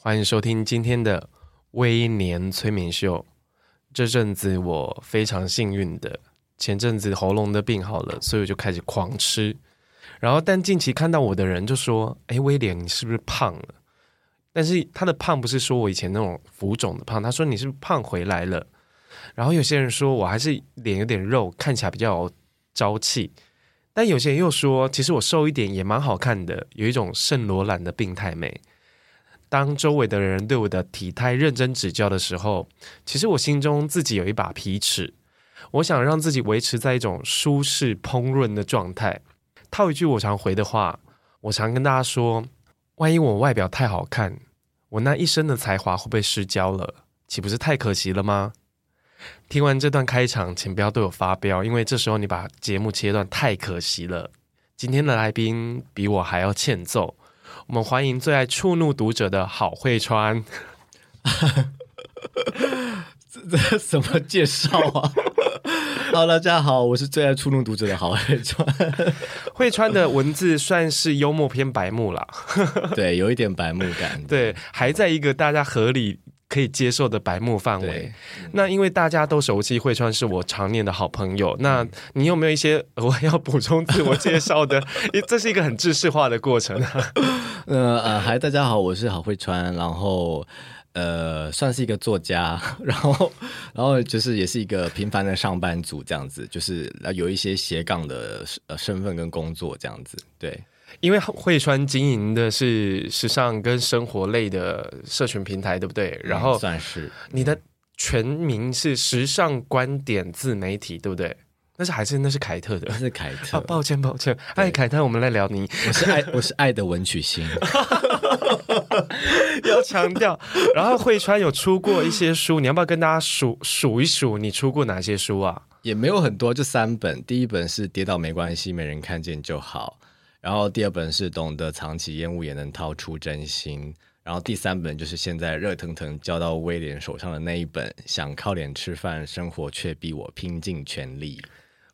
欢迎收听今天的微年催眠秀。这阵子我非常幸运的，前阵子喉咙的病好了，所以我就开始狂吃。然后，但近期看到我的人就说：“哎，威廉，你是不是胖了？”但是他的胖不是说我以前那种浮肿的胖，他说你是不是胖回来了。然后有些人说我还是脸有点肉，看起来比较有朝气。但有些人又说，其实我瘦一点也蛮好看的，有一种圣罗兰的病态美。当周围的人对我的体态认真指教的时候，其实我心中自己有一把皮尺。我想让自己维持在一种舒适烹饪的状态。套一句我常回的话，我常跟大家说：万一我外表太好看，我那一身的才华会被失焦了，岂不是太可惜了吗？听完这段开场，请不要对我发飙，因为这时候你把节目切断，太可惜了。今天的来宾比我还要欠揍。我们欢迎最爱触怒读者的郝慧川。这这什么介绍啊？Hello，大家好，我是最爱触怒读者的郝慧川。慧川的文字算是幽默偏白目啦，对，有一点白目感，对，还在一个大家合理。可以接受的白目范围。那因为大家都熟悉惠川是我常年的好朋友，那你有没有一些 我要补充自我介绍的？这是一个很制式化的过程。呃呃，嗨，大家好，我是郝慧川，然后呃，算是一个作家，然后然后就是也是一个平凡的上班族这样子，就是有一些斜杠的呃身份跟工作这样子，对。因为慧川经营的是时尚跟生活类的社群平台，对不对？然后算是你的全名是时尚观点自媒体，对不对？那是还是那是凯特的？那是凯特。啊，抱歉抱歉，哎，凯特，我们来聊你。我是爱，我是爱的文曲星，要强调。然后慧川有出过一些书，你要不要跟大家数数一数你出过哪些书啊？也没有很多，就三本。第一本是跌倒没关系，没人看见就好。然后第二本是懂得藏起烟雾也能掏出真心，然后第三本就是现在热腾腾交到威廉手上的那一本，想靠脸吃饭，生活却逼我拼尽全力。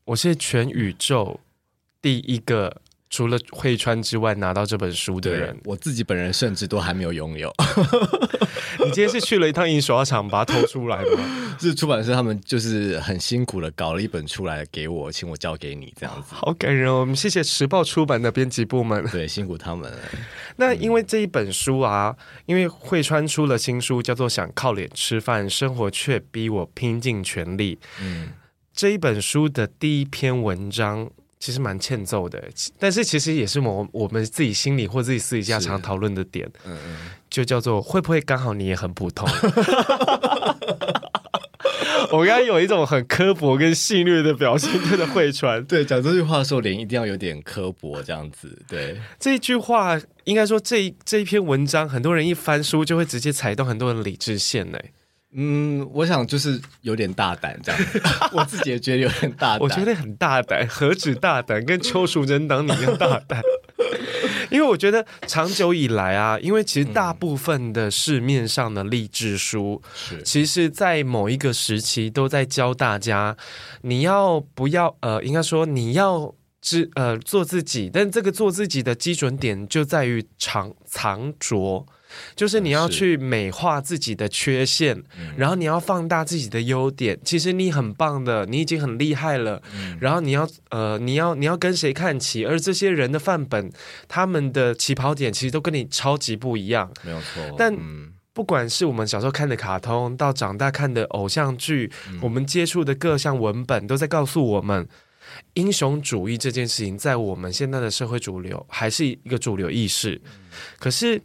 我是全宇宙第一个。除了会川之外，拿到这本书的人，我自己本人甚至都还没有拥有。你今天是去了一趟印刷厂，把它偷出来吗？是出版社他们就是很辛苦的搞了一本出来给我，请我交给你这样子。好感人哦！我们谢谢时报出版的编辑部门，对，辛苦他们了。那因为这一本书啊，因为会川出了新书，叫做《想靠脸吃饭，生活却逼我拼尽全力》。嗯，这一本书的第一篇文章。其实蛮欠揍的，但是其实也是我我们自己心里或自己私底下常讨论的点，嗯嗯，就叫做会不会刚好你也很普通？我刚刚有一种很刻薄跟戏谑的表情对着慧川，对，讲这句话的时候脸一定要有点刻薄这样子，对，这一句话应该说这一这一篇文章，很多人一翻书就会直接踩到很多人的理智线嘞。嗯，我想就是有点大胆这样，我自己也觉得有点大胆。我觉得很大胆，何止大胆，跟邱淑贞当年一样大胆。因为我觉得长久以来啊，因为其实大部分的市面上的励志书，嗯、其实，在某一个时期都在教大家，你要不要呃，应该说你要知呃做自己，但这个做自己的基准点就在于藏藏拙。就是你要去美化自己的缺陷，嗯、然后你要放大自己的优点。其实你很棒的，你已经很厉害了。嗯、然后你要呃，你要你要跟谁看齐？而这些人的范本，他们的起跑点其实都跟你超级不一样。没有错。但不管是我们小时候看的卡通，到长大看的偶像剧，嗯、我们接触的各项文本，都在告诉我们，英雄主义这件事情在我们现在的社会主流还是一个主流意识。嗯、可是。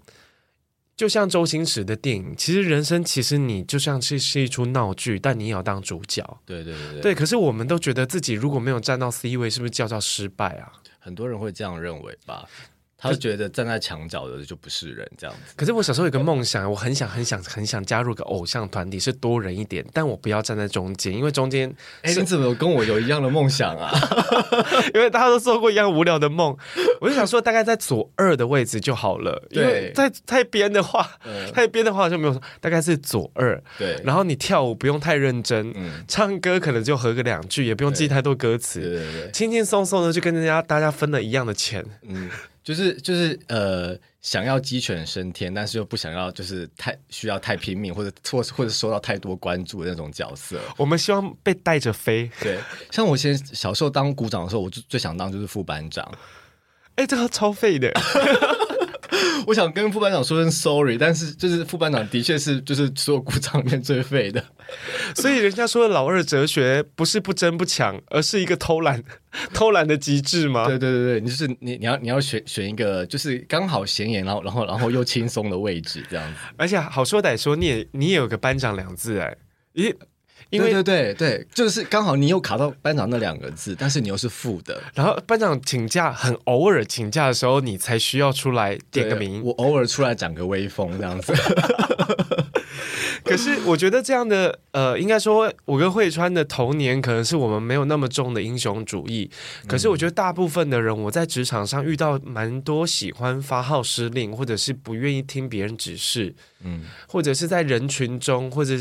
就像周星驰的电影，其实人生其实你就像是是一出闹剧，但你也要当主角。对对对对，对。可是我们都觉得自己如果没有站到 C 位，是不是叫叫失败啊？很多人会这样认为吧？他就觉得站在墙角的就不是人这样子。可是我小时候有个梦想，我很想很想很想加入个偶像团体，是多人一点，但我不要站在中间，因为中间。哎，你怎么有跟我有一样的梦想啊？因为大家都做过一样无聊的梦，我就想说大概在左二的位置就好了。对，因为在太边的话，嗯、太边的话就没有，大概是左二。对，然后你跳舞不用太认真，嗯、唱歌可能就合个两句，也不用记太多歌词，对对对，轻轻松松的就跟人家大家分了一样的钱。嗯。就是就是呃，想要鸡犬升天，但是又不想要就是太需要太拼命，或者或或者受到太多关注的那种角色。我们希望被带着飞。对，像我以前小时候当股长的时候，我就最想当就是副班长。哎，这个超废的。我想跟副班长说声 sorry，但是就是副班长的确是 就是所有鼓掌里面最废的，所以人家说的老二哲学不是不争不抢，而是一个偷懒偷懒的极致吗？对对对对，你就是你你要你要选选一个就是刚好显眼，然后然后然后又轻松的位置这样子，而且好说歹说，你也你也有个班长两字哎，咦。因为对对对对，就是刚好你又卡到班长那两个字，但是你又是负的。然后班长请假，很偶尔请假的时候，你才需要出来点个名。我偶尔出来展个威风这样子。可是我觉得这样的，呃，应该说我跟慧川的童年，可能是我们没有那么重的英雄主义。可是我觉得大部分的人，我在职场上遇到蛮多喜欢发号施令，或者是不愿意听别人指示，嗯，或者是在人群中，或者。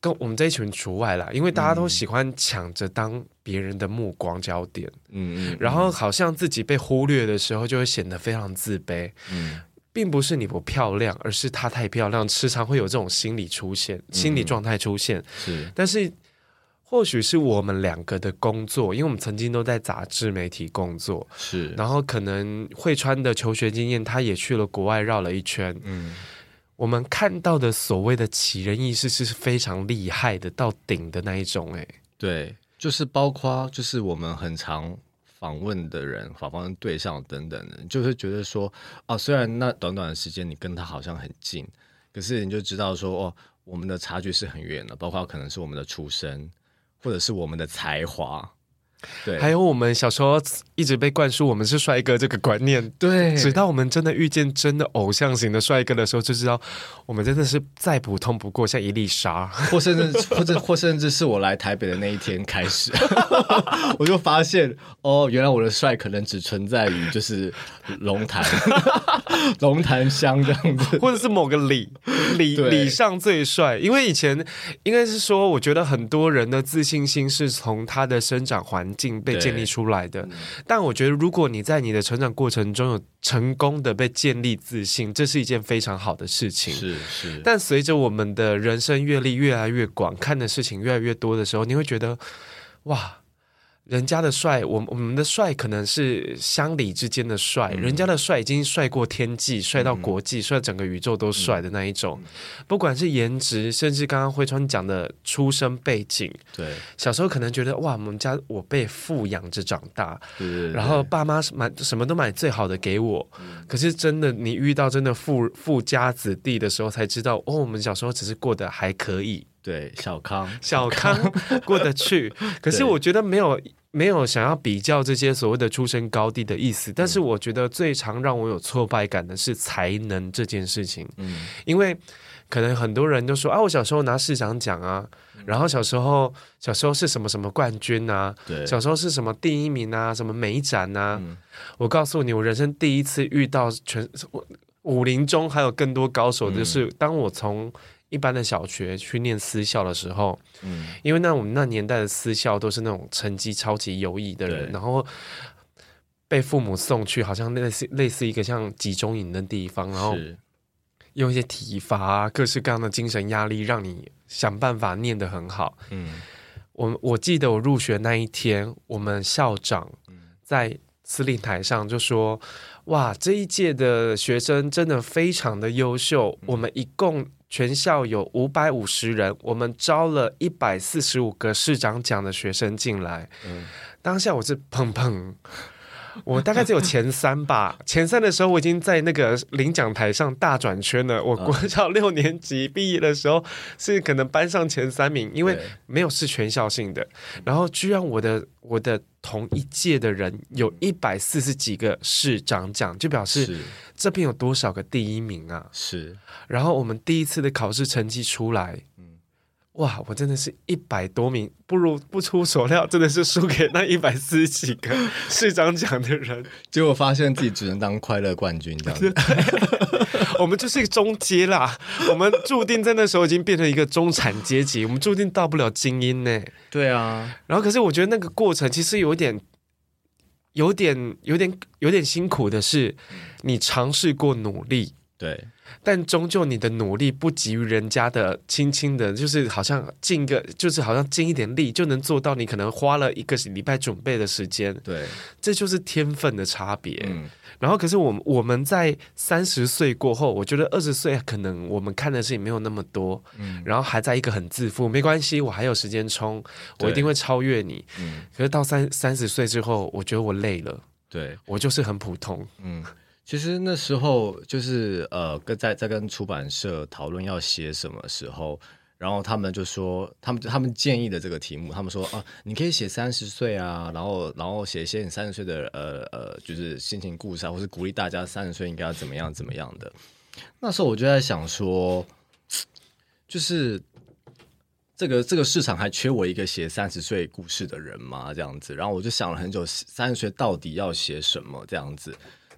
跟我们这一群除外啦，因为大家都喜欢抢着当别人的目光焦点，嗯嗯，然后好像自己被忽略的时候，就会显得非常自卑，嗯，并不是你不漂亮，而是她太漂亮，时常会有这种心理出现，心理状态出现，是，但是或许是我们两个的工作，因为我们曾经都在杂志媒体工作，是，然后可能慧川的求学经验，他也去了国外绕了一圈，嗯。我们看到的所谓的奇人异事是非常厉害的，到顶的那一种，哎，对，就是包括就是我们很常访问的人、访问对象等等的，就是觉得说，哦，虽然那短短的时间你跟他好像很近，可是你就知道说，哦，我们的差距是很远的，包括可能是我们的出身，或者是我们的才华。对，还有我们小时候一直被灌输我们是帅哥这个观念，对，直到我们真的遇见真的偶像型的帅哥的时候，就知道我们真的是再普通不过，像一粒沙，或甚至或者或甚至是我来台北的那一天开始，我就发现哦，原来我的帅可能只存在于就是龙潭 龙潭乡这样子，或者是某个里里里上最帅，因为以前应该是说，我觉得很多人的自信心是从他的生长环境被建立出来的，但我觉得，如果你在你的成长过程中有成功的被建立自信，这是一件非常好的事情。是是，但随着我们的人生阅历越来越广，看的事情越来越多的时候，你会觉得，哇。人家的帅，我我们的帅可能是乡里之间的帅，嗯、人家的帅已经帅过天际，帅到国际，帅、嗯、整个宇宙都帅的那一种。嗯、不管是颜值，甚至刚刚辉川讲的出生背景，对，小时候可能觉得哇，我们家我被富养着长大，对对对，然后爸妈买什么都买最好的给我。嗯、可是真的，你遇到真的富富家子弟的时候，才知道哦，我们小时候只是过得还可以，对，小康，小康过得去。可是我觉得没有。没有想要比较这些所谓的出身高低的意思，但是我觉得最常让我有挫败感的是才能这件事情。嗯，因为可能很多人都说啊，我小时候拿市长奖啊，然后小时候小时候是什么什么冠军啊，对，小时候是什么第一名啊，什么美展啊。嗯，我告诉你，我人生第一次遇到全武林中还有更多高手，就是当我从。一般的小学去念私校的时候，嗯，因为那我们那年代的私校都是那种成绩超级优异的人，然后被父母送去，好像类似类似一个像集中营的地方，然后用一些体罚啊，各式各样的精神压力，让你想办法念得很好。嗯，我我记得我入学那一天，我们校长在司令台上就说：“哇，这一届的学生真的非常的优秀，我们一共。”全校有五百五十人，我们招了一百四十五个市长奖的学生进来。嗯，当下我是砰砰，我大概只有前三吧。前三的时候，我已经在那个领奖台上大转圈了。我国小六年级毕业的时候，是可能班上前三名，因为没有是全校性的。然后居然我的我的同一届的人有一百四十几个市长奖，就表示这边有多少个第一名啊？是。然后我们第一次的考试成绩出来，哇，我真的是一百多名，不如不出所料，真的是输给那一百四十几个 市长奖的人。结果发现自己只能当快乐冠军这样子。我们就是一个中阶啦，我们注定在那时候已经变成一个中产阶级，我们注定到不了精英呢。对啊，然后可是我觉得那个过程其实有点、有点、有点、有点辛苦的是，你尝试过努力，对。但终究你的努力不及于人家的，轻轻的，就是好像尽个，就是好像尽一点力就能做到，你可能花了一个礼拜准备的时间，对，这就是天分的差别。嗯，然后可是我们我们在三十岁过后，我觉得二十岁可能我们看的事情没有那么多，嗯，然后还在一个很自负，没关系，我还有时间冲，我一定会超越你。嗯，可是到三三十岁之后，我觉得我累了，对，我就是很普通，嗯。其实那时候就是呃，跟在在跟出版社讨论要写什么时候，然后他们就说，他们他们建议的这个题目，他们说啊，你可以写三十岁啊，然后然后写一些你三十岁的呃呃，就是心情故事啊，或是鼓励大家三十岁应该要怎么样怎么样的。那时候我就在想说，就是这个这个市场还缺我一个写三十岁故事的人吗？这样子，然后我就想了很久，三十岁到底要写什么这样子。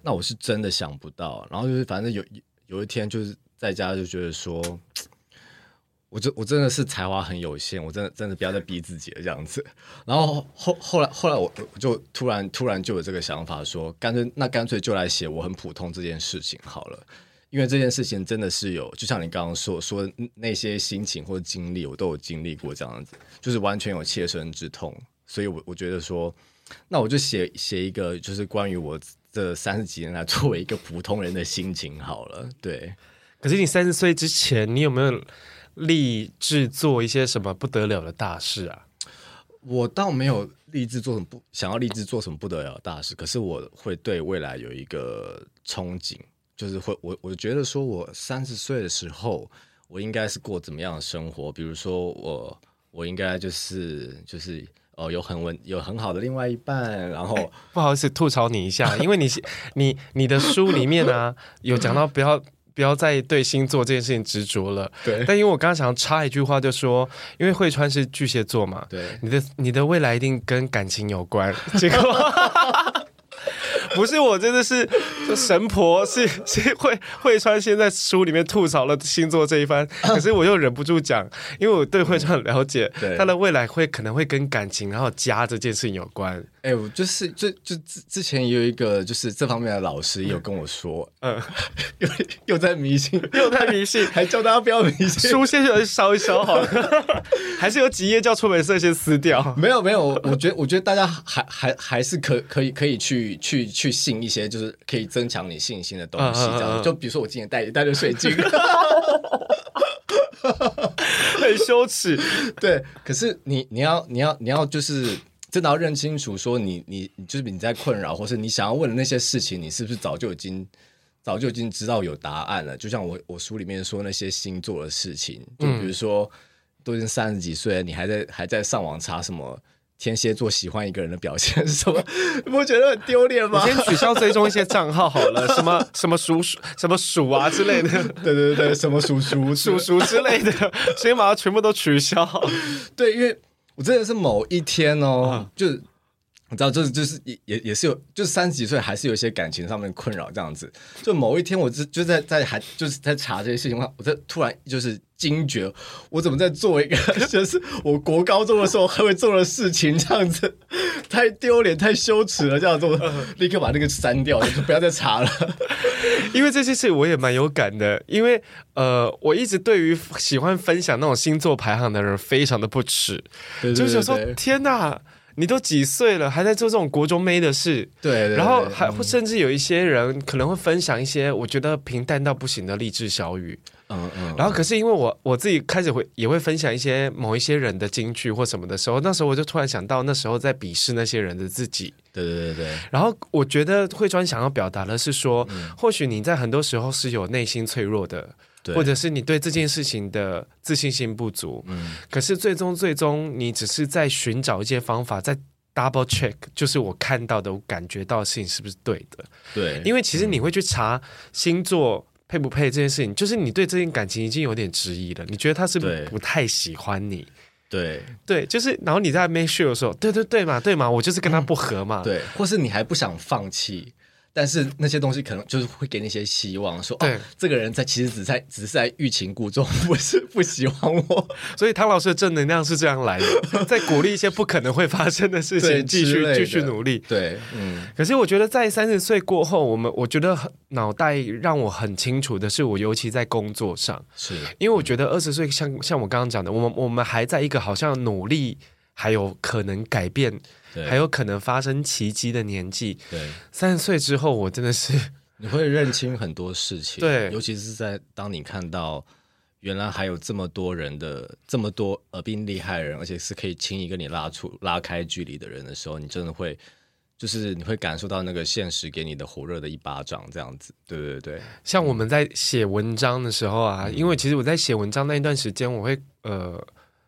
那我是真的想不到，然后就是反正有有一天就是在家就觉得说，我就我真的是才华很有限，我真的真的不要再逼自己了这样子。然后后后来后来我我就突然突然就有这个想法说，干脆那干脆就来写我很普通这件事情好了，因为这件事情真的是有，就像你刚刚说说那些心情或者经历，我都有经历过这样子，就是完全有切身之痛，所以我我觉得说，那我就写写一个就是关于我。这三十几年来，作为一个普通人的心情好了，对。可是你三十岁之前，你有没有立志做一些什么不得了的大事啊？我倒没有立志做什么不想要立志做什么不得了的大事，可是我会对未来有一个憧憬，就是会我我觉得说我三十岁的时候，我应该是过怎么样的生活？比如说我我应该就是就是。哦，有很稳，有很好的另外一半，然后不好意思吐槽你一下，因为你你你的书里面啊有讲到不要不要再对星座这件事情执着了，对。但因为我刚刚想要插一句话，就说因为慧川是巨蟹座嘛，对，你的你的未来一定跟感情有关，结果。不是我，真的是 就神婆是是会会川先在书里面吐槽了星座这一番，可是我又忍不住讲，因为我对会川很了解，对。他的未来会可能会跟感情然后家这件事情有关。哎、欸，我就是就就之之前也有一个就是这方面的老师也有跟我说，嗯，又又在迷信，又在迷信，还叫大家不要迷信，书先去烧一烧好了，还是有几页叫出版社先撕掉？没有没有，我觉得我觉得大家还还还是可可以可以去去去信一些就是可以增强你信心的东西，这样、就比如说我今天带带着水晶，很羞耻，对，可是你你要你要你要就是。真的要认清楚，说你你就是你在困扰，或是你想要问的那些事情，你是不是早就已经早就已经知道有答案了？就像我我书里面说那些星座的事情，就比如说、嗯、都已经三十几岁了，你还在还在上网查什么天蝎座喜欢一个人的表现是什么？你不觉得很丢脸吗？你先取消追踪一些账号好了，什么 什么鼠鼠什么鼠啊之类的，对对对，什么鼠鼠鼠鼠之类的，先把它全部都取消。对，因为。我真的是某一天哦，就你知道，就是就是也也也是有，就是三十几岁还是有一些感情上面困扰这样子。就某一天，我就就在在还就是在查这些事情的话，我在突然就是惊觉，我怎么在做一个 就是我国高中的时候还会做的事情这样子，太丢脸太羞耻了，这样做立刻把那个删掉，就不要再查了。因为这些事我也蛮有感的，因为呃，我一直对于喜欢分享那种星座排行的人非常的不耻，对对对对，就是说天哪，你都几岁了，还在做这种国中妹的事？对，对，对，然后还会甚至有一些人可能会分享一些我觉得平淡到不行的励志小语。嗯嗯，然后可是因为我我自己开始会也会分享一些某一些人的金句或什么的时候，那时候我就突然想到那时候在鄙视那些人的自己。对对对对。然后我觉得慧川想要表达的是说，嗯、或许你在很多时候是有内心脆弱的，对或者是你对这件事情的自信心不足。嗯。可是最终最终，你只是在寻找一些方法，在 double check，就是我看到的、我感觉到的事情是不是对的？对，因为其实你会去查星座配不配这件事情，就是你对这件感情已经有点质疑了，你觉得他是不是不太喜欢你？对对，就是然后你在 make sure 的时候，对对对嘛，对嘛，我就是跟他不合嘛，嗯、对，或是你还不想放弃。但是那些东西可能就是会给你一些希望，说哦，这个人在其实只在只是在欲擒故纵，不是不喜欢我。所以汤老师的正能量是这样来的，在鼓励一些不可能会发生的事情，继续继续努力。对，嗯。可是我觉得在三十岁过后，我们我觉得脑袋让我很清楚的是，我尤其在工作上，是因为我觉得二十岁像像我刚刚讲的，我们我们还在一个好像努力还有可能改变。还有可能发生奇迹的年纪，对，三十岁之后，我真的是 你会认清很多事情，对，尤其是在当你看到原来还有这么多人的这么多呃比你厉害人，而且是可以轻易跟你拉出拉开距离的人的时候，你真的会就是你会感受到那个现实给你的火热的一巴掌，这样子，对对对。像我们在写文章的时候啊，嗯、因为其实我在写文章那一段时间，我会呃，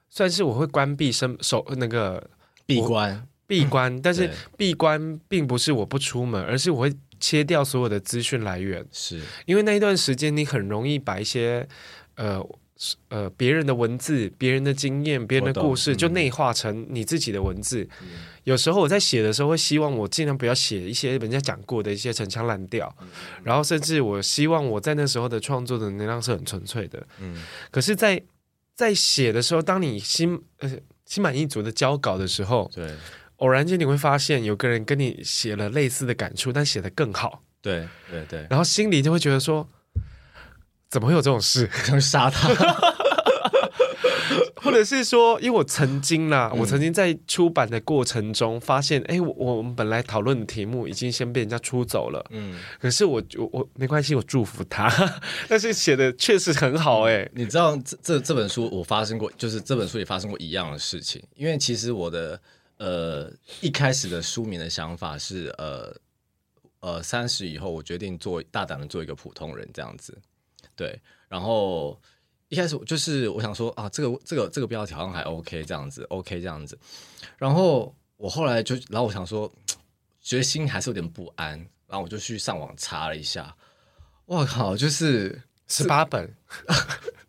算是我会关闭身手那个闭关。闭关，但是闭关并不是我不出门，而是我会切掉所有的资讯来源。是因为那一段时间，你很容易把一些呃呃别人的文字、别人的经验、别人的故事，就内化成你自己的文字。嗯、有时候我在写的时候，会希望我尽量不要写一些人家讲过的一些陈腔滥调，嗯、然后甚至我希望我在那时候的创作的能量是很纯粹的。嗯，可是在，在在写的时候，当你心呃心满意足的交稿的时候，对。偶然间你会发现有个人跟你写了类似的感触，但写得更好。对对对，然后心里就会觉得说，怎么会有这种事？想杀他，或者是说，因为我曾经啦，嗯、我曾经在出版的过程中发现，哎，我我们本来讨论的题目已经先被人家出走了。嗯，可是我我我没关系，我祝福他。但是写的确实很好，哎，你知道这这这本书我发生过，就是这本书也发生过一样的事情，因为其实我的。呃，一开始的书名的想法是，呃，呃，三十以后我决定做大胆的做一个普通人这样子，对。然后一开始就是我想说啊，这个这个这个标题好像还 OK 这样子，OK 这样子。然后我后来就，然后我想说，觉得心还是有点不安，然后我就去上网查了一下，哇靠，就是十八本。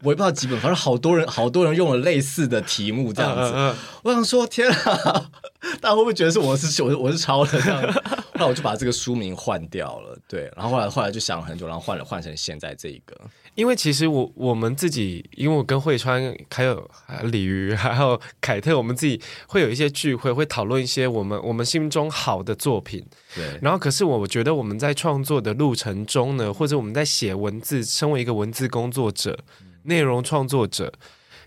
我也不知道几本，反正好多人，好多人用了类似的题目这样子。Uh, uh, uh. 我想说，天啊，大家会不会觉得是我是我我是抄的这样？那我就把这个书名换掉了。对，然后后来后来就想了很久，然后换了换成现在这一个。因为其实我我们自己，因为我跟慧川还有鲤鱼还有凯特，我们自己会有一些聚会，会讨论一些我们我们心中好的作品。对。然后，可是我觉得我们在创作的路程中呢，或者我们在写文字，身为一个文字工作者。内容创作者，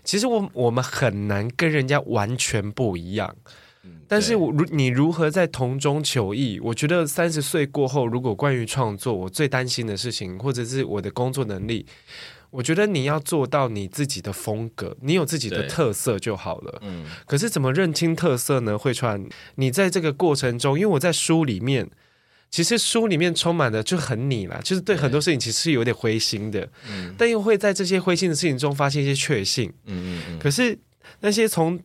其实我我们很难跟人家完全不一样，嗯、但是我如你如何在同中求异？我觉得三十岁过后，如果关于创作，我最担心的事情，或者是我的工作能力，我觉得你要做到你自己的风格，你有自己的特色就好了。嗯，可是怎么认清特色呢？会川，你在这个过程中，因为我在书里面。其实书里面充满的就很你啦，就是对很多事情其实是有点灰心的，嗯，但又会在这些灰心的事情中发现一些确信，嗯嗯嗯。可是那些从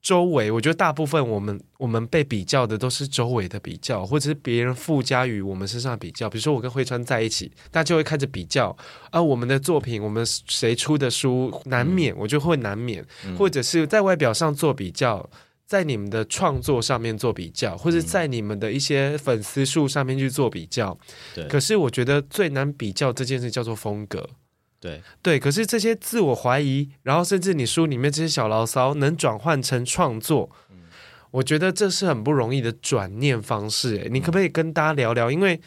周围，我觉得大部分我们我们被比较的都是周围的比较，或者是别人附加于我们身上的比较。比如说我跟慧川在一起，大家就会开始比较，啊，我们的作品，我们谁出的书，难免我就会难免，或者是在外表上做比较。在你们的创作上面做比较，或者在你们的一些粉丝数上面去做比较。对。可是我觉得最难比较这件事叫做风格。对。对。可是这些自我怀疑，然后甚至你书里面这些小牢骚，能转换成创作，嗯，我觉得这是很不容易的转念方式。哎，你可不可以跟大家聊聊？因为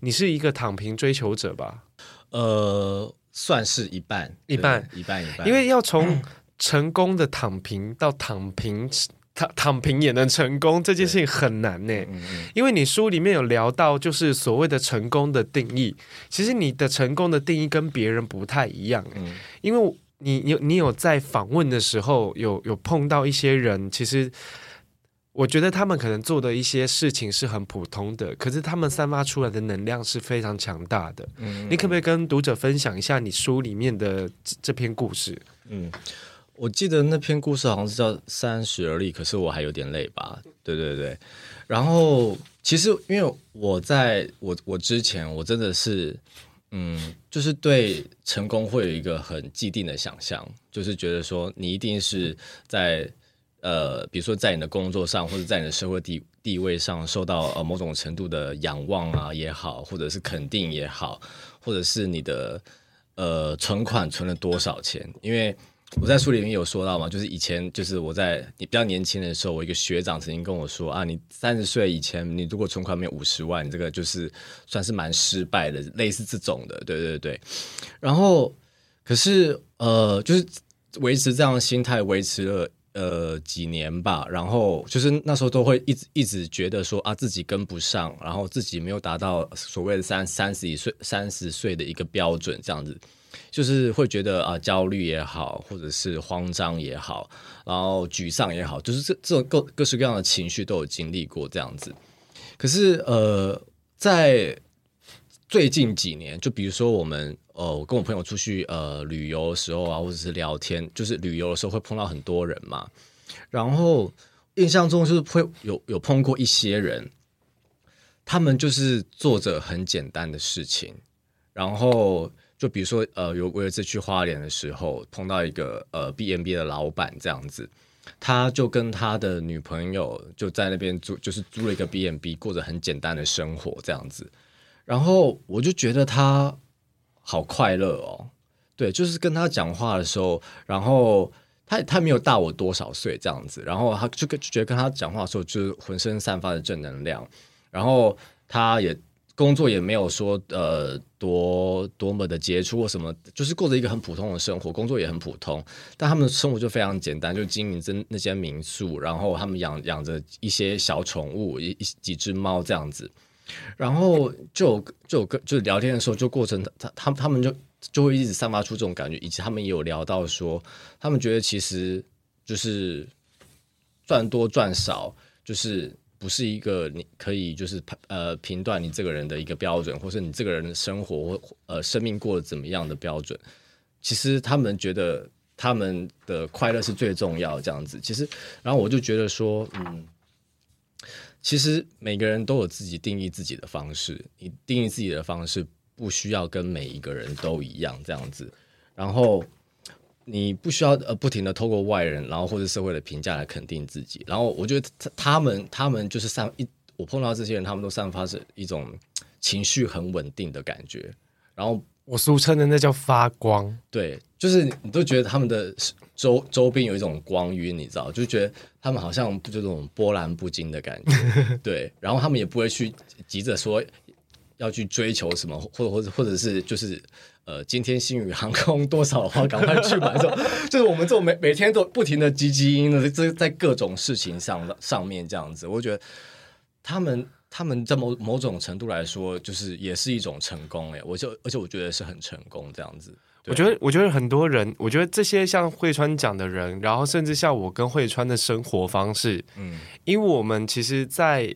你是一个躺平追求者吧？呃，算是一半，一半，一半，一半。因为要从成功的躺平到躺平。躺躺平也能成功这件事情很难呢，因为你书里面有聊到，就是所谓的成功的定义，其实你的成功的定义跟别人不太一样，嗯、因为你有你有在访问的时候有有碰到一些人，其实我觉得他们可能做的一些事情是很普通的，可是他们散发出来的能量是非常强大的。嗯、你可不可以跟读者分享一下你书里面的这篇故事？嗯。我记得那篇故事好像是叫《三十而立》，可是我还有点累吧？对对对。然后其实因为我在我我之前我真的是嗯，就是对成功会有一个很既定的想象，就是觉得说你一定是在呃，比如说在你的工作上或者在你的社会地地位上受到呃某种程度的仰望啊也好，或者是肯定也好，或者是你的呃存款存了多少钱，因为。我在书里面有说到嘛，就是以前就是我在你比较年轻的时候，我一个学长曾经跟我说啊，你三十岁以前，你如果存款没有五十万，你这个就是算是蛮失败的，类似这种的，对对对。然后可是呃，就是维持这样的心态，维持了呃几年吧。然后就是那时候都会一直一直觉得说啊，自己跟不上，然后自己没有达到所谓的三三十一岁三十岁的一个标准，这样子。就是会觉得啊，焦虑也好，或者是慌张也好，然后沮丧也好，就是这这种各各式各样的情绪都有经历过这样子。可是呃，在最近几年，就比如说我们呃，我跟我朋友出去呃旅游的时候啊，或者是聊天，就是旅游的时候会碰到很多人嘛。然后印象中就是会有有碰过一些人，他们就是做着很简单的事情，然后。就比如说，呃，有我有一次去花莲的时候，碰到一个呃 B&B 的老板这样子，他就跟他的女朋友就在那边租，就是租了一个 B&B，过着很简单的生活这样子。然后我就觉得他好快乐哦，对，就是跟他讲话的时候，然后他他没有大我多少岁这样子，然后他就跟就觉得跟他讲话的时候，就是浑身散发的正能量，然后他也。工作也没有说呃多多么的杰出或什么，就是过着一个很普通的生活，工作也很普通，但他们的生活就非常简单，就经营着那些民宿，然后他们养养着一些小宠物，一几只猫这样子，然后就就跟就聊天的时候，就过程他他他们就就会一直散发出这种感觉，以及他们也有聊到说，他们觉得其实就是赚多赚少就是。不是一个你可以就是呃评断你这个人的一个标准，或是你这个人的生活或呃生命过得怎么样的标准。其实他们觉得他们的快乐是最重要这样子。其实，然后我就觉得说，嗯，其实每个人都有自己定义自己的方式，你定义自己的方式不需要跟每一个人都一样这样子。然后。你不需要呃不停的透过外人，然后或者社会的评价来肯定自己。然后我觉得他他们他们就是散一，我碰到这些人，他们都散发着一种情绪很稳定的感觉。然后我俗称的那叫发光，对，就是你都觉得他们的周周边有一种光晕，你知道，就觉得他们好像就这种波澜不惊的感觉。对，然后他们也不会去急着说要去追求什么，或者或者或者是就是。呃，今天星宇航空多少的话，赶快去买。这种 就是我们这种每每天都不停的积积阴的，这在各种事情上上面这样子，我觉得他们他们在某某种程度来说，就是也是一种成功哎，我就而且我觉得是很成功这样子。我觉得我觉得很多人，我觉得这些像慧川讲的人，然后甚至像我跟慧川的生活方式，嗯，因为我们其实在，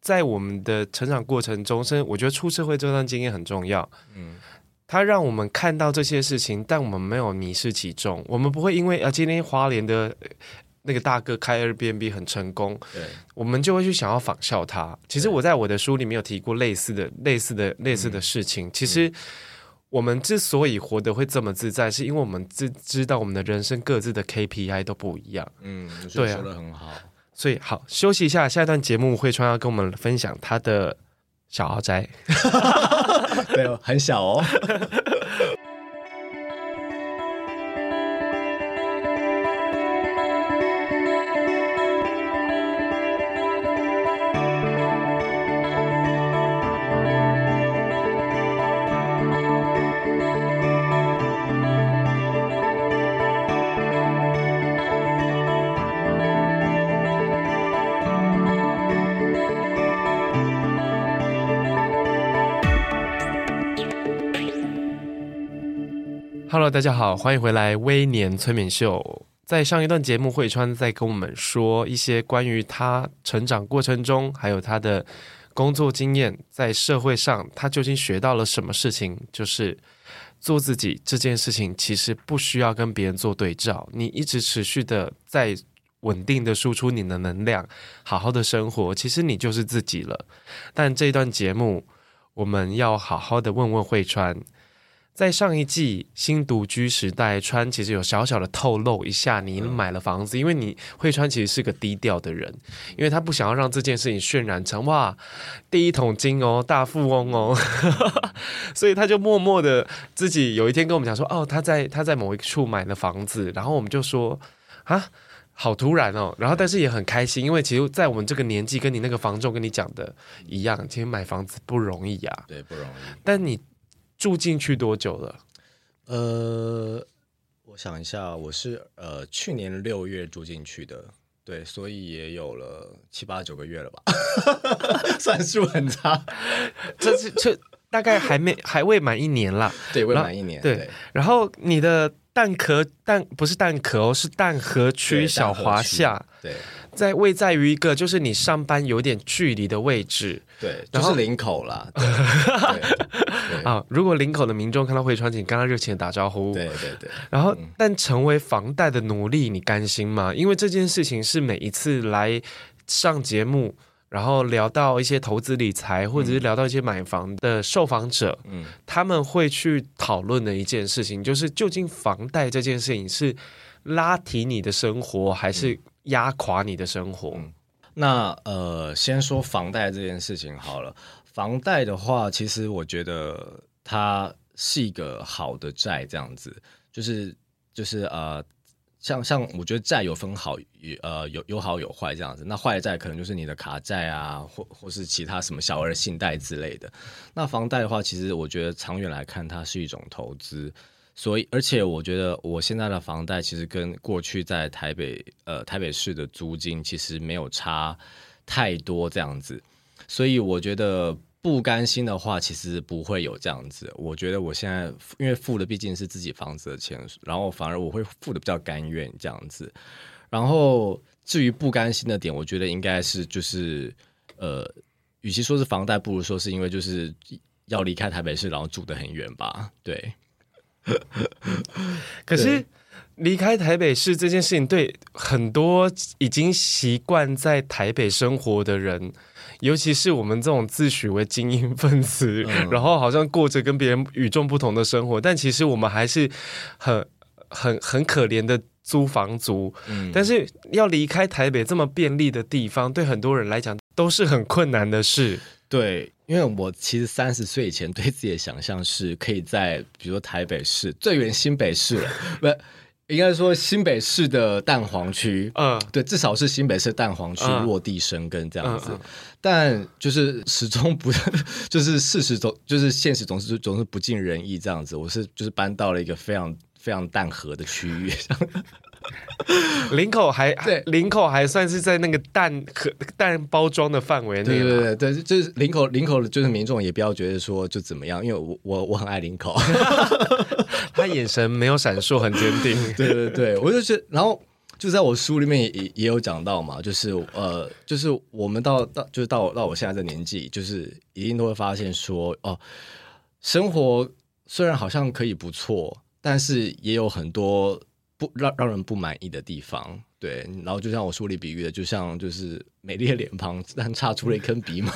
在在我们的成长过程中，甚至我觉得出社会这段经验很重要，嗯。他让我们看到这些事情，但我们没有迷失其中。我们不会因为啊，今天花莲的那个大哥开 Airbnb 很成功，对，我们就会去想要仿效他。其实我在我的书里面有提过类似的、类似的、类似的事情。嗯、其实我们之所以活得会这么自在，是因为我们知知道我们的人生各自的 KPI 都不一样。嗯，对啊，说的很好。所以好，休息一下，下一段节目慧川要跟我们分享他的小豪宅。没有，很小哦。Hello，大家好，欢迎回来《微年催眠秀》。在上一段节目，慧川在跟我们说一些关于他成长过程中，还有他的工作经验，在社会上他究竟学到了什么事情？就是做自己这件事情，其实不需要跟别人做对照，你一直持续的在稳定的输出你的能量，好好的生活，其实你就是自己了。但这一段节目，我们要好好的问问慧川。在上一季新独居时代，川其实有小小的透露一下，你买了房子，因为你会川其实是个低调的人，因为他不想要让这件事情渲染成哇第一桶金哦，大富翁哦，所以他就默默的自己有一天跟我们讲说，哦，他在他在某一处买了房子，然后我们就说啊，好突然哦，然后但是也很开心，因为其实，在我们这个年纪，跟你那个房仲跟你讲的一样，其实买房子不容易啊，对，不容易，但你。住进去多久了？呃，我想一下，我是呃去年六月住进去的，对，所以也有了七八九个月了吧，算数很差，这是这大概还没还未满一年啦，对，未满一年，对，对，然后你的蛋壳蛋不是蛋壳哦，是蛋壳区小华夏，对。在位在于一个就是你上班有点距离的位置，对，就是领口啦。啊，如果林口的民众看到会川，请跟他热情的打招呼。对对对。然后，嗯、但成为房贷的奴隶，你甘心吗？因为这件事情是每一次来上节目，然后聊到一些投资理财，或者是聊到一些买房的受访者，嗯，他们会去讨论的一件事情，就是究竟房贷这件事情是拉提你的生活，还是、嗯？压垮你的生活。嗯、那呃，先说房贷这件事情好了。房贷的话，其实我觉得它是一个好的债，这样子，就是就是呃，像像我觉得债有分好，呃，有有好有坏这样子。那坏债可能就是你的卡债啊，或或是其他什么小额信贷之类的。那房贷的话，其实我觉得长远来看，它是一种投资。所以，而且我觉得我现在的房贷其实跟过去在台北呃台北市的租金其实没有差太多这样子，所以我觉得不甘心的话，其实不会有这样子。我觉得我现在因为付的毕竟是自己房子的钱，然后反而我会付的比较甘愿这样子。然后至于不甘心的点，我觉得应该是就是呃，与其说是房贷，不如说是因为就是要离开台北市，然后住得很远吧，对。可是离开台北市这件事情，对很多已经习惯在台北生活的人，尤其是我们这种自诩为精英分子，嗯、然后好像过着跟别人与众不同的生活，但其实我们还是很、很、很可怜的租房族。嗯、但是要离开台北这么便利的地方，对很多人来讲都是很困难的事。对。因为我其实三十岁以前对自己的想象是可以在，比如说台北市最远新北市了，不 应该说新北市的蛋黄区，嗯，对，至少是新北市蛋黄区落地生根这样子。嗯嗯嗯、但就是始终不，就是事实总就是现实总是总是不尽人意这样子。我是就是搬到了一个非常非常淡河的区域。林口还对，领口还算是在那个蛋壳蛋包装的范围内。对对对对，就是领口领口，就是民众也不要觉得说就怎么样，因为我我我很爱领口，他眼神没有闪烁，很坚定。对对对，我就觉得，然后就在我书里面也也有讲到嘛，就是呃，就是我们到到就是到到我现在这年纪，就是一定都会发现说哦，生活虽然好像可以不错，但是也有很多。不让让人不满意的地方，对，然后就像我书里比喻的，就像就是美丽的脸庞，但差出了一根鼻毛，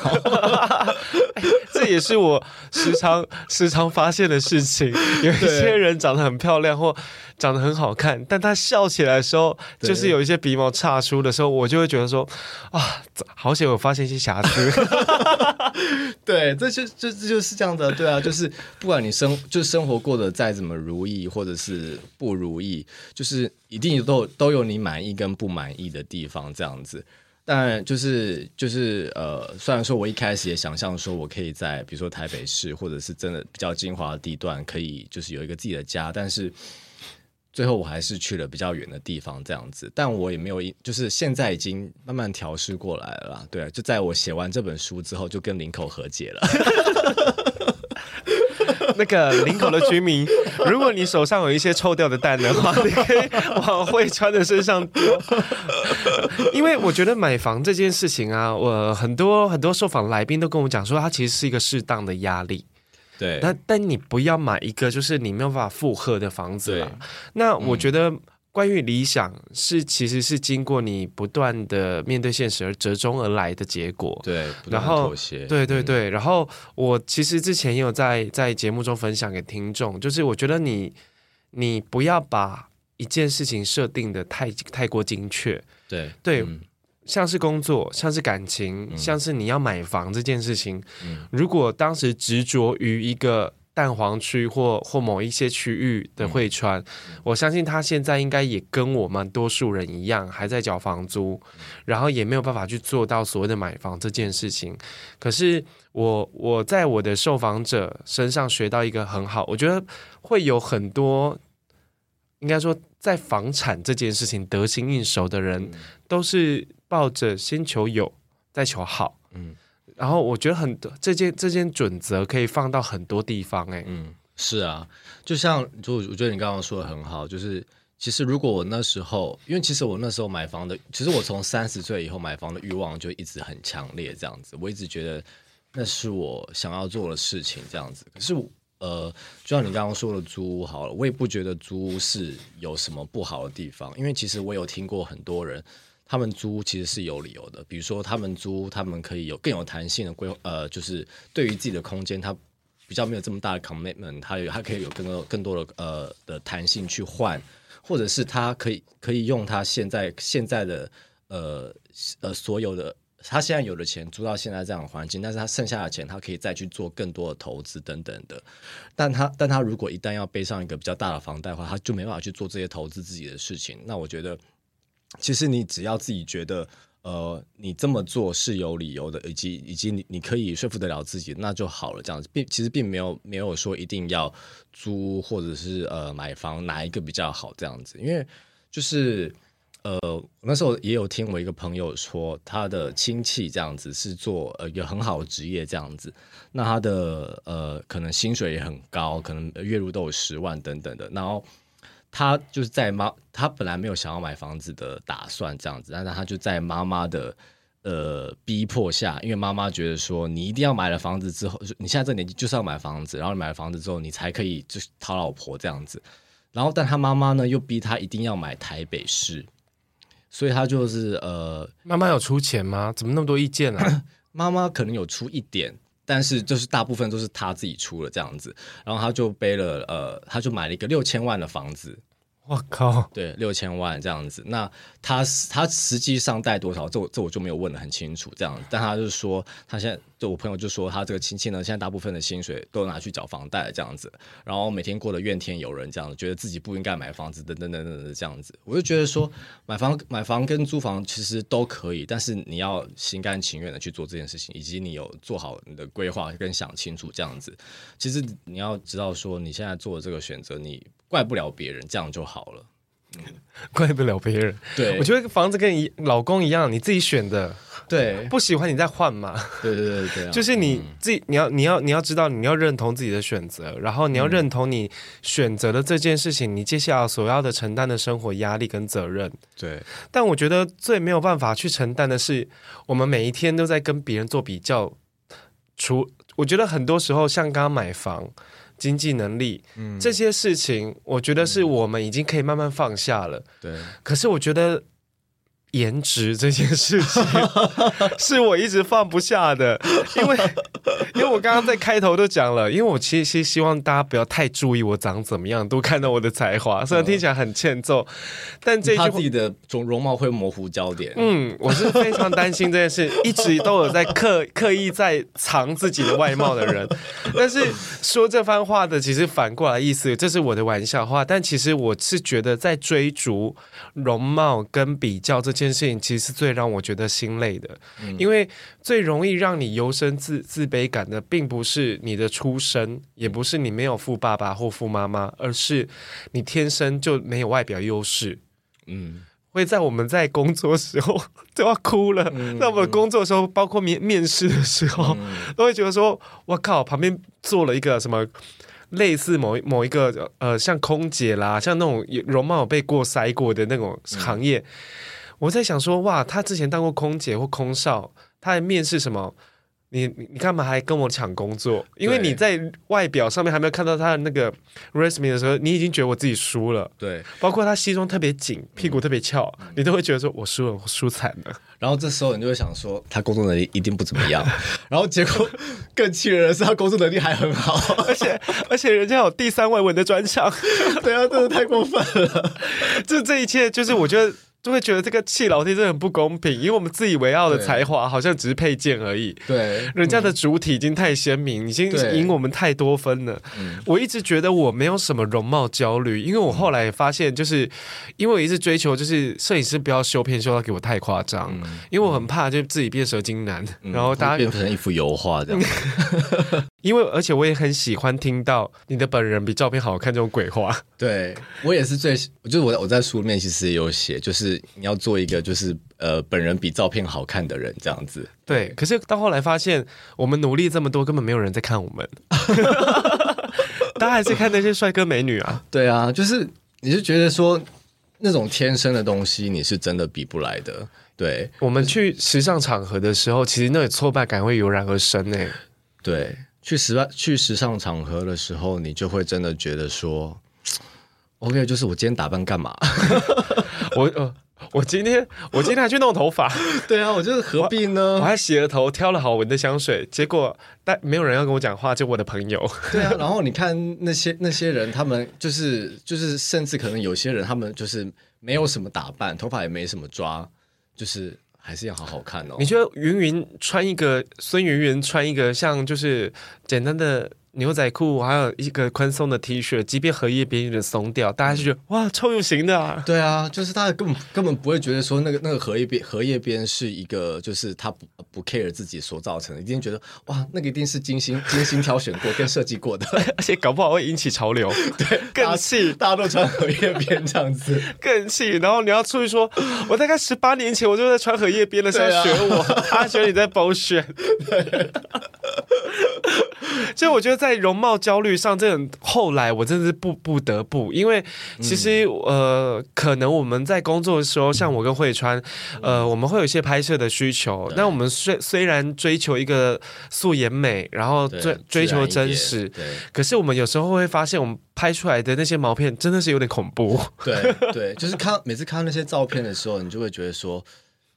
这也是我时常时常发现的事情。有一些人长得很漂亮或长得很好看，但他笑起来的时候，就是有一些鼻毛差出的时候，我就会觉得说啊，好险我发现一些瑕疵。对，这就这这就是这样的，对啊，就是不管你生就生活过得再怎么如意，或者是不如意，就是一定都都有你满意跟不满意的地方，这样子。但就是就是呃，虽然说我一开始也想象说我可以在比如说台北市，或者是真的比较精华的地段，可以就是有一个自己的家，但是。最后我还是去了比较远的地方，这样子，但我也没有，就是现在已经慢慢调试过来了啦。对，就在我写完这本书之后，就跟林口和解了。那个林口的居民，如果你手上有一些臭掉的蛋的话，你可以往会穿的身上丢。因为我觉得买房这件事情啊，我很多很多受访来宾都跟我讲说，它其实是一个适当的压力。对，但但你不要买一个就是你没有办法负荷的房子了。对那我觉得关于理想是其实是经过你不断的面对现实而折中而来的结果。对，然后妥协，对对对，然后我其实之前也有在在节目中分享给听众，就是我觉得你你不要把一件事情设定的太太过精确。对对。嗯像是工作，像是感情，嗯、像是你要买房这件事情，嗯、如果当时执着于一个蛋黄区或或某一些区域的汇川，嗯、我相信他现在应该也跟我们多数人一样，还在缴房租，嗯、然后也没有办法去做到所谓的买房这件事情。可是我我在我的受访者身上学到一个很好，我觉得会有很多，应该说在房产这件事情得心应手的人，嗯、都是。抱着先求有，再求好，嗯，然后我觉得很多这件这件准则可以放到很多地方，欸，哎，嗯，是啊，就像就我觉得你刚刚说的很好，就是其实如果我那时候，因为其实我那时候买房的，其实我从三十岁以后买房的欲望就一直很强烈，这样子，我一直觉得那是我想要做的事情，这样子。可是呃，就像你刚刚说的租屋好了，我也不觉得租屋是有什么不好的地方，因为其实我有听过很多人。他们租其实是有理由的，比如说他们租，他们可以有更有弹性的规，呃，就是对于自己的空间，他比较没有这么大的 commitment，他有他可以有更多更多的呃的弹性去换，或者是他可以可以用他现在现在的呃呃所有的他现在有的钱租到现在这样的环境，但是他剩下的钱他可以再去做更多的投资等等的，但他但他如果一旦要背上一个比较大的房贷的话，他就没办法去做这些投资自己的事情，那我觉得。其实你只要自己觉得，呃，你这么做是有理由的，以及以及你你可以说服得了自己，那就好了。这样子，并其实并没有没有说一定要租或者是呃买房哪一个比较好这样子。因为就是呃那时候也有听我一个朋友说，他的亲戚这样子是做呃一个很好的职业这样子，那他的呃可能薪水也很高，可能月入都有十万等等的，然后。他就是在妈，他本来没有想要买房子的打算，这样子，但是他就在妈妈的呃逼迫下，因为妈妈觉得说，你一定要买了房子之后，你现在这年纪就是要买房子，然后你买了房子之后，你才可以就是讨老婆这样子。然后，但他妈妈呢又逼他一定要买台北市，所以他就是呃，妈妈有出钱吗？怎么那么多意见啊？妈妈可能有出一点。但是就是大部分都是他自己出了这样子，然后他就背了呃，他就买了一个六千万的房子。我靠，对，六千万这样子。那他他实际上贷多少？这我这我就没有问得很清楚这样。但他就是说，他现在就我朋友就说，他这个亲戚呢，现在大部分的薪水都拿去缴房贷这样子，然后每天过得怨天尤人这样子，觉得自己不应该买房子等等等等的这样子。我就觉得说，买房买房跟租房其实都可以，但是你要心甘情愿的去做这件事情，以及你有做好你的规划跟想清楚这样子。其实你要知道说，你现在做的这个选择，你。怪不了别人，这样就好了。嗯，怪不了别人。对，我觉得房子跟你老公一样，你自己选的。对，不喜欢你再换嘛。对对对对，就是你自己，你要你要你要知道，你要认同自己的选择，然后你要认同你选择的这件事情，你接下来所要的承担的生活压力跟责任。对。但我觉得最没有办法去承担的是，我们每一天都在跟别人做比较。除我觉得很多时候，像刚刚买房。经济能力，嗯，这些事情，我觉得是我们已经可以慢慢放下了。对，可是我觉得。颜值这件事情是我一直放不下的，因为 因为我刚刚在开头都讲了，因为我其实希望大家不要太注意我长怎么样，都看到我的才华，虽然听起来很欠揍，但这句话自己的容容貌会模糊焦点。嗯，我是非常担心这件事，一直都有在刻刻意在藏自己的外貌的人，但是说这番话的其实反过来意思，这是我的玩笑话，但其实我是觉得在追逐容貌跟比较这。这件事情其实是最让我觉得心累的，嗯、因为最容易让你由生自自卑感的，并不是你的出身，也不是你没有富爸爸或富妈妈，而是你天生就没有外表优势。嗯，会在我们在工作时候 都要哭了，嗯、在我们工作的时候，包括面面试的时候，嗯、都会觉得说：“我靠，旁边坐了一个什么？”类似某某一个呃，像空姐啦，像那种容貌被过筛过的那种行业。嗯我在想说，哇，他之前当过空姐或空少，他还面试什么你你干嘛还跟我抢工作？因为你在外表上面还没有看到他的那个 resume 的时候，你已经觉得我自己输了。对，包括他西装特别紧，屁股特别翘，你都会觉得说我输了，我输惨了。然后这时候你就会想说，他工作能力一定不怎么样。然后结果 更气人的是，他工作能力还很好，而且而且人家有第三外文的专长。对啊，真的太过分了。这这一切就是我觉得。就会觉得这个气老天真的很不公平，因为我们自以为傲的才华好像只是配件而已。对，人家的主体已经太鲜明，已经赢我们太多分了。我一直觉得我没有什么容貌焦虑，因为我后来发现，就是因为我一直追求，就是摄影师不要修片修到给我太夸张，因为我很怕就自己变蛇精男，然后大家变成一幅油画这样。因为而且我也很喜欢听到你的本人比照片好看这种鬼话。对，我也是最，就是我我在书里面其实也有写，就是。你要做一个就是呃，本人比照片好看的人这样子。对，可是到后来发现，我们努力这么多，根本没有人在看我们。大家还是看那些帅哥美女啊。对啊，就是你是觉得说那种天生的东西，你是真的比不来的。对，我们去时尚场合的时候，其实那个挫败感会油然而生呢。对，去时去时尚场合的时候，你就会真的觉得说，OK，就是我今天打扮干嘛？我呃。我今天我今天还去弄头发，对啊，我就是何必呢？我，我还洗了头，挑了好闻的香水，结果但没有人要跟我讲话，就我的朋友。对啊，然后你看那些那些人，他们就是就是，甚至可能有些人他们就是没有什么打扮，头发也没什么抓，就是还是要好好看哦。你觉得云云穿一个孙云云穿一个像就是简单的。牛仔裤还有一个宽松的 T 恤，即便荷叶边有点松掉，大家就觉得哇，超有型的啊！对啊，就是他根本根本不会觉得说那个那个荷叶边荷叶边是一个，就是他不不 care 自己所造成的，一定觉得哇，那个一定是精心 精心挑选过跟设计过的，而且搞不好会引起潮流，对，更气，大家都穿荷叶边这样子，更气。然后你要出去说，我大概十八年前我就在穿荷叶边的，想学我，他觉得你在包选。对。所以我觉得在容貌焦虑上，这种后来我真的是不不得不，因为其实、嗯、呃，可能我们在工作的时候，像我跟慧川，呃，我们会有一些拍摄的需求。那我们虽虽然追求一个素颜美，然后追追求真实，可是我们有时候会发现，我们拍出来的那些毛片真的是有点恐怖。对对，就是看每次看到那些照片的时候，你就会觉得说。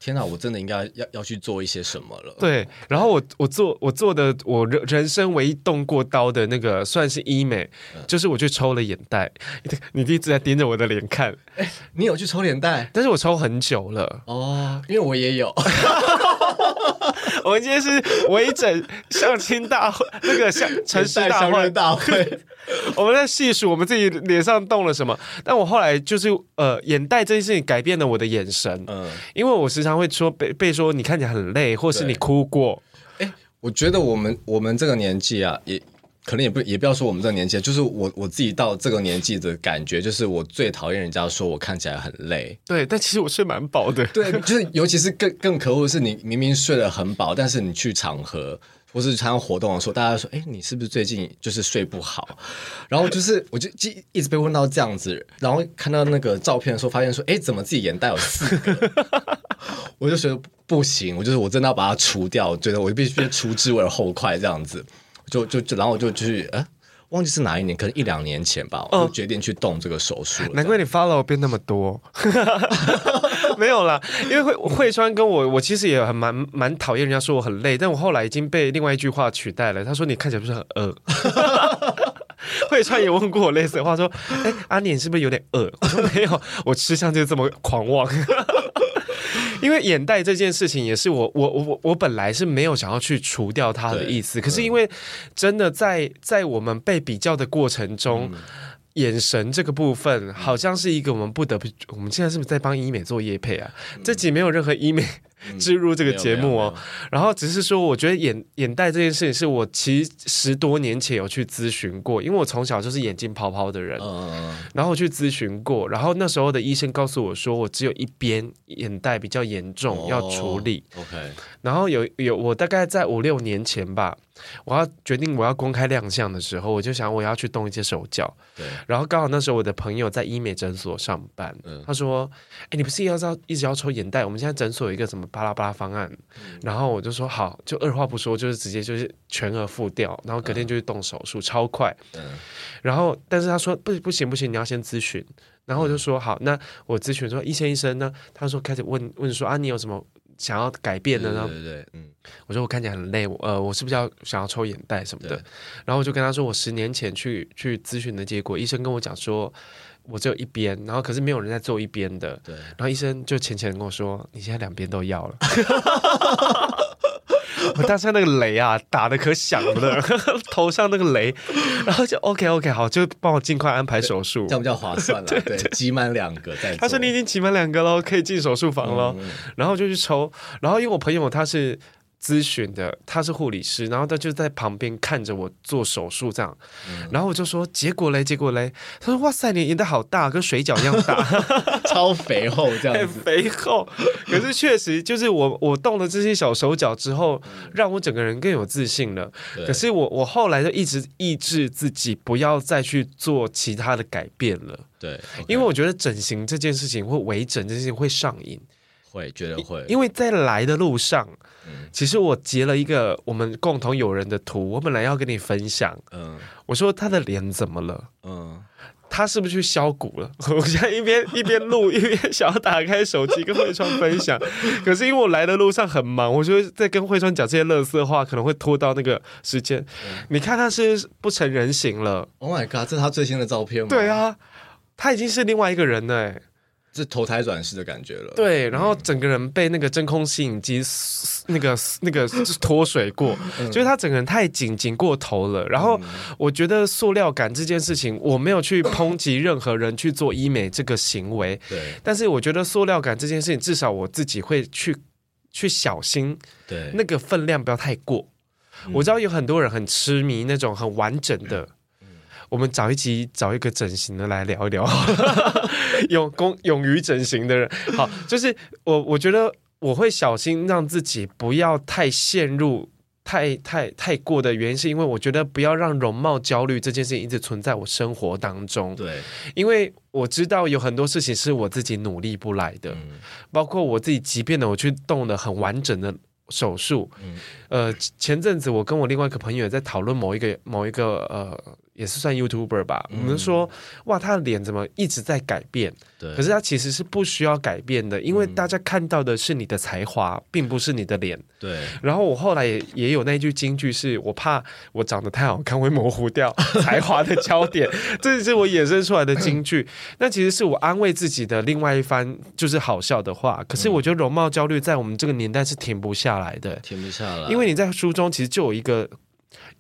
天哪，我真的应该要要去做一些什么了。对，然后我我做我做的我人人生唯一动过刀的那个算是医美，嗯、就是我去抽了眼袋。你一直在盯着我的脸看，哎，你有去抽眼袋？但是我抽很久了哦，因为我也有。我们今天是微整相亲大会，那个相城市大会大会，我们在细数我们自己脸上动了什么。但我后来就是呃，眼袋这件事情改变了我的眼神，嗯，因为我时常会说被被说你看起来很累，或是你哭过。哎，我觉得我们我们这个年纪啊，也。可能也不也不要说我们这个年纪，就是我我自己到这个年纪的感觉，就是我最讨厌人家说我看起来很累。对，但其实我睡蛮饱的。对，就是尤其是更更可恶的是，你明明睡得很饱，但是你去场合或是参加活动的时候，大家说：“哎，你是不是最近就是睡不好？”然后就是我就一直被问到这样子，然后看到那个照片的时候，发现说：“哎，怎么自己眼袋有四个？” 我就觉得不行，我就是我真的要把它除掉，我觉得我必须除之而后快这样子。就就就，然后我就去，呃，忘记是哪一年，可能一两年前吧，我就决定去动这个手术。难怪你 follow 变那么多，没有啦，因为慧慧川跟我，我其实也很蛮蛮讨厌人家说我很累，但我后来已经被另外一句话取代了。他说你看起来不是很饿。慧川也问过我类似的话，说，哎，阿年是不是有点饿？我说没有，我吃相就这么狂妄。因为眼袋这件事情也是我我我我本来是没有想要去除掉它的意思，可是因为真的在在我们被比较的过程中，嗯、眼神这个部分好像是一个我们不得不，我们现在是不是在帮医美做业配啊？嗯、这集没有任何医美。置入这个节目哦，然后只是说，我觉得眼眼袋这件事情是我其实十多年前有去咨询过，因为我从小就是眼睛泡泡的人，嗯然后我去咨询过，然后那时候的医生告诉我说，我只有一边眼袋比较严重，要处理。OK，然后有有我大概在五六年前吧。我要决定我要公开亮相的时候，我就想我要去动一些手脚。对，然后刚好那时候我的朋友在医美诊所上班，嗯、他说：“哎，你不是要要一直要抽眼袋？我们现在诊所有一个什么巴拉巴拉方案，嗯、然后我就说好，就二话不说，就是直接就是全额付掉，然后隔天就去动手术，嗯、超快。嗯，然后但是他说不不行不行，你要先咨询。然后我就说好，那我咨询说医生医生呢？他说开始问问说啊，你有什么想要改变的呢？对对对，嗯，我说我看起来很累，呃，我是不是要想要抽眼袋什么的？然后我就跟他说，我十年前去去咨询的结果，医生跟我讲说，我只有一边，然后可是没有人在做一边的，对。然后医生就浅浅的跟我说，你现在两边都要了。我当时那个雷啊，打的可响了，头上那个雷，然后就 OK OK 好，就帮我尽快安排手术，这样比较划算了。对，对，集满两个再。他说你已经挤满两个了，可以进手术房了，嗯、然后就去抽，然后因为我朋友他是。咨询的，他是护理师，然后他就在旁边看着我做手术这样，嗯、然后我就说结果嘞，结果嘞，他说哇塞，你演的好大，跟水饺一样大，超肥厚这样子，肥厚。可是确实就是我我动了这些小手脚之后，让我整个人更有自信了。可是我我后来就一直抑制自己不要再去做其他的改变了。对，okay、因为我觉得整形这件事情或微整这件事情会上瘾。会觉得会，因为在来的路上，嗯、其实我截了一个我们共同友人的图，我本来要跟你分享。嗯，我说他的脸怎么了？嗯，他是不是去削骨了？我现在一边一边录 一边想要打开手机跟慧川分享，可是因为我来的路上很忙，我就在跟慧川讲这些乐色话可能会拖到那个时间。嗯、你看他是不成人形了。Oh my god，这是他最新的照片吗？对啊，他已经是另外一个人了、欸。是投胎转世的感觉了，对，然后整个人被那个真空吸引机那个那个脱水过，嗯、就是他整个人太紧紧过头了。然后我觉得塑料感这件事情，我没有去抨击任何人去做医美这个行为，对，但是我觉得塑料感这件事情，至少我自己会去去小心，对，那个分量不要太过。嗯、我知道有很多人很痴迷那种很完整的。我们找一集找一个整形的来聊一聊，勇功勇于整形的人，好，就是我我觉得我会小心让自己不要太陷入太太太过的原因，是因为我觉得不要让容貌焦虑这件事情一直存在我生活当中。对，因为我知道有很多事情是我自己努力不来的，嗯、包括我自己，即便呢我去动了很完整的手术，嗯、呃，前阵子我跟我另外一个朋友也在讨论某一个某一个呃。也是算 YouTuber 吧。我们说，哇，他的脸怎么一直在改变？对，可是他其实是不需要改变的，因为大家看到的是你的才华，并不是你的脸。对。然后我后来也也有那句金句，是我怕我长得太好看会模糊掉 才华的焦点，这是我衍生出来的金句。那其实是我安慰自己的另外一番就是好笑的话。可是我觉得容貌焦虑在我们这个年代是停不下来的，停不下来。因为你在书中其实就有一个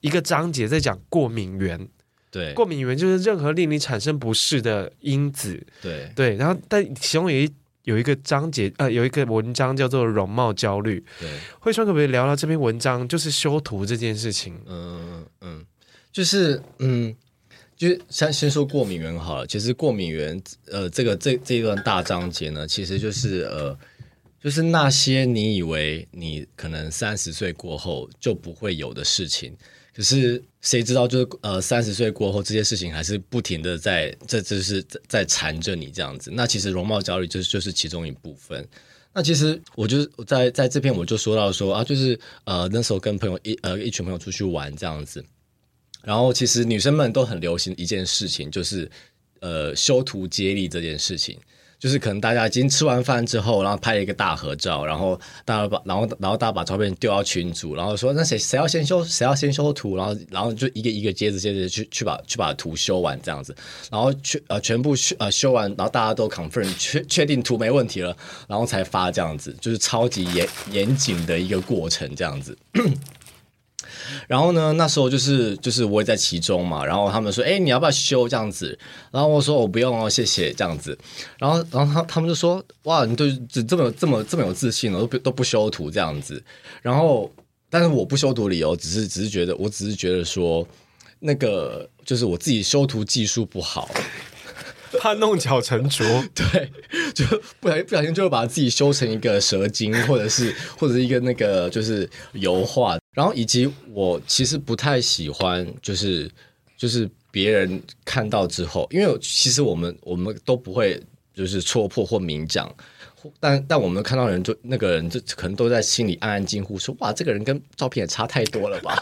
一个章节在讲过敏源。对，过敏源就是任何令你产生不适的因子。对对，然后但其中有一有一个章节，呃，有一个文章叫做容貌焦虑。对，慧川可不可以聊聊这篇文章，就是修图这件事情？嗯嗯，就是嗯，就是先先说过敏源好了。其实过敏源，呃，这个这这一段大章节呢，其实就是呃，就是那些你以为你可能三十岁过后就不会有的事情。可是谁知道，就是呃，三十岁过后，这些事情还是不停的在，这就是在缠着你这样子。那其实容貌焦虑就是就是其中一部分。那其实我就是在在这篇我就说到说啊，就是呃那时候跟朋友一呃一群朋友出去玩这样子，然后其实女生们都很流行一件事情，就是呃修图接力这件事情。就是可能大家已经吃完饭之后，然后拍了一个大合照，然后大家把然后然后大家把照片丢到群组，然后说那谁谁要先修谁要先修图，然后然后就一个一个接着接着去去把去把图修完这样子，然后全呃全部修呃修完，然后大家都 confirm 确确定图没问题了，然后才发这样子，就是超级严严谨的一个过程这样子。然后呢，那时候就是就是我也在其中嘛，然后他们说，哎，你要不要修这样子？然后我说我不用哦，谢谢这样子。然后然后他他们就说，哇，你都这这么这么这么有自信了，都不都不修图这样子。然后，但是我不修图理由只是只是觉得，我只是觉得说，那个就是我自己修图技术不好。怕弄巧成拙，对，就不小心不小心就会把自己修成一个蛇精，或者是或者是一个那个就是油画。然后以及我其实不太喜欢，就是就是别人看到之后，因为其实我们我们都不会就是戳破或明讲。但但我们看到人就那个人就可能都在心里暗暗惊呼说：“哇，这个人跟照片也差太多了吧？”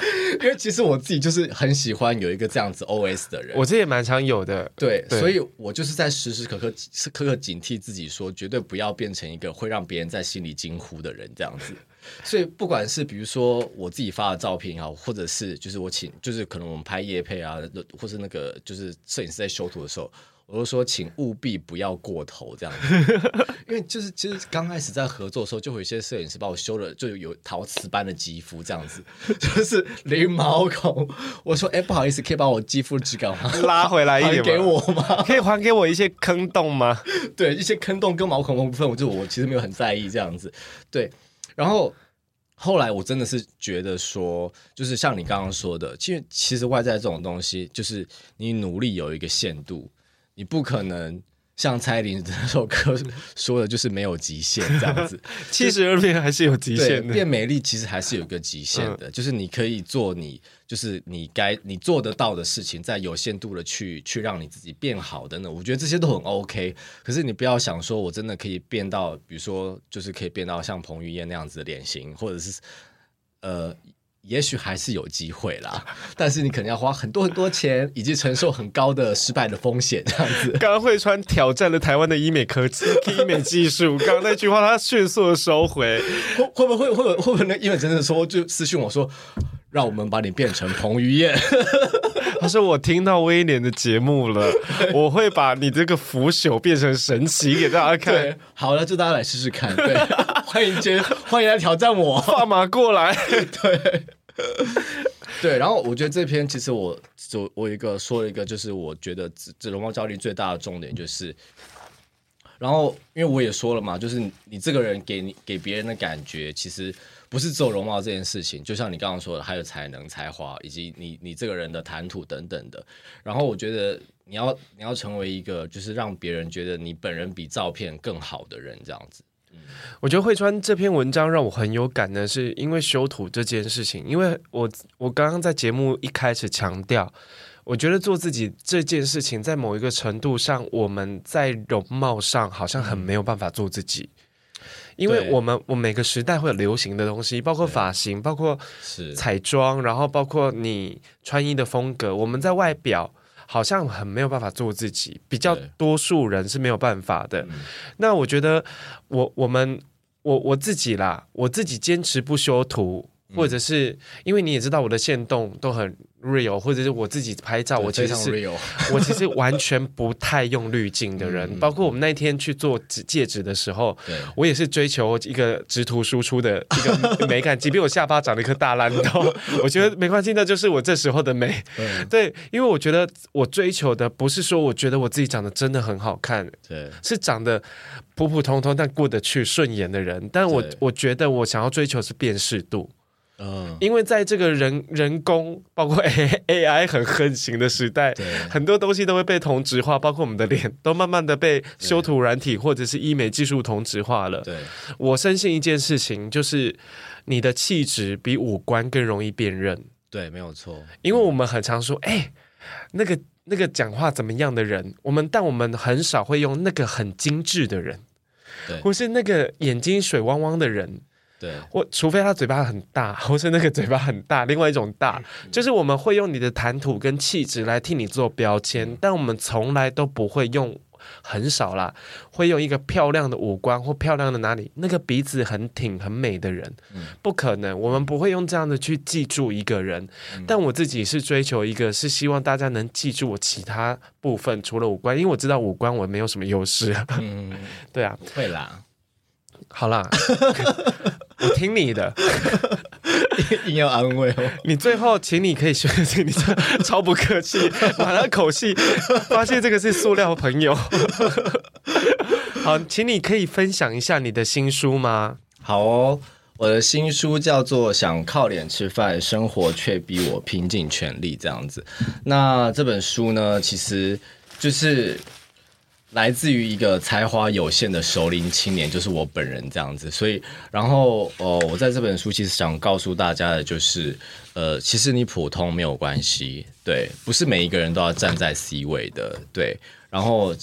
因为其实我自己就是很喜欢有一个这样子 OS 的人，我这也蛮常有的。对，对所以我就是在时时刻刻时刻刻警惕自己，说绝对不要变成一个会让别人在心里惊呼的人，这样子。所以不管是比如说我自己发的照片也好，或者是就是我请，就是可能我们拍夜配啊，或是那个就是摄影师在修图的时候。我就说，请务必不要过头这样子，因为就是其实刚开始在合作的时候，就会有一些摄影师把我修了，就有陶瓷般的肌肤这样子，就是零毛孔。我说，哎、欸，不好意思，可以把我肌肤质感 拉回来一点给我吗？可以还给我一些坑洞吗？对，一些坑洞跟毛孔的部分，我就我其实没有很在意这样子。对，然后后来我真的是觉得说，就是像你刚刚说的，其实其实外在这种东西，就是你努力有一个限度。你不可能像蔡依林这首歌说的，就是没有极限这样子，七十二变还是有极限的。变美丽其实还是有一个极限的，嗯、就是你可以做你就是你该你做得到的事情，在有限度的去去让你自己变好的呢。我觉得这些都很 OK。可是你不要想说我真的可以变到，比如说就是可以变到像彭于晏那样子的脸型，或者是呃。也许还是有机会啦，但是你可能要花很多很多钱，以及承受很高的失败的风险，这样子。刚刚慧川挑战了台湾的医美科技、医美技术，刚刚那句话他迅速的收回，会会不会会不会会不会那医美真的说就私信我说，让我们把你变成彭于晏。他说我听到威廉的节目了，我会把你这个腐朽变成神奇给大家看。好了，就大家来试试看。对，欢迎接，欢迎来挑战我，放马过来。对。对，然后我觉得这篇其实我就我一个说一个，就是我觉得这容貌焦虑最大的重点就是，然后因为我也说了嘛，就是，你这个人给你给别人的感觉，其实不是只有容貌这件事情，就像你刚刚说的，还有才能、才华，以及你你这个人的谈吐等等的。然后我觉得你要你要成为一个，就是让别人觉得你本人比照片更好的人，这样子。我觉得慧川这篇文章让我很有感的是因为修图这件事情，因为我我刚刚在节目一开始强调，我觉得做自己这件事情，在某一个程度上，我们在容貌上好像很没有办法做自己，因为我们我每个时代会有流行的东西，包括发型，包括彩妆，然后包括你穿衣的风格，我们在外表。好像很没有办法做自己，比较多数人是没有办法的。嗯、那我觉得我，我我们我我自己啦，我自己坚持不修图，嗯、或者是因为你也知道我的线动都很。Real 或者是我自己拍照，我其实是 我其实完全不太用滤镜的人。包括我们那天去做戒指的时候，我也是追求一个直图输出的一个美感。即便我下巴长了一颗大烂痘，我觉得没关系，那就是我这时候的美。对，因为我觉得我追求的不是说我觉得我自己长得真的很好看，对，是长得普普通通但过得去顺眼的人。但我我觉得我想要追求是辨识度。嗯，因为在这个人人工包括 A A I 很横行的时代，对很多东西都会被同质化，包括我们的脸都慢慢的被修图软体或者是医美技术同质化了。对，我深信一件事情，就是你的气质比五官更容易辨认。对，没有错。因为我们很常说，哎、欸，那个那个讲话怎么样的人，我们但我们很少会用那个很精致的人，对，或是那个眼睛水汪汪的人。对，或除非他嘴巴很大，或是那个嘴巴很大，另外一种大，就是我们会用你的谈吐跟气质来替你做标签，但我们从来都不会用，很少啦，会用一个漂亮的五官或漂亮的哪里，那个鼻子很挺很美的人，不可能，我们不会用这样的去记住一个人。但我自己是追求一个，是希望大家能记住我其他部分，除了五官，因为我知道五官我没有什么优势。嗯，对啊，会啦，好啦。我听你的，硬要安慰我。你最后，请你可以学习，你超不客气，把他口气，发现这个是塑料朋友。好，请你可以分享一下你的新书吗？好哦，我的新书叫做《想靠脸吃饭，生活却逼我拼尽全力》这样子。那这本书呢，其实就是。来自于一个才华有限的熟龄青年，就是我本人这样子。所以，然后，呃，我在这本书其实想告诉大家的就是，呃，其实你普通没有关系，对，不是每一个人都要站在 C 位的，对。然后，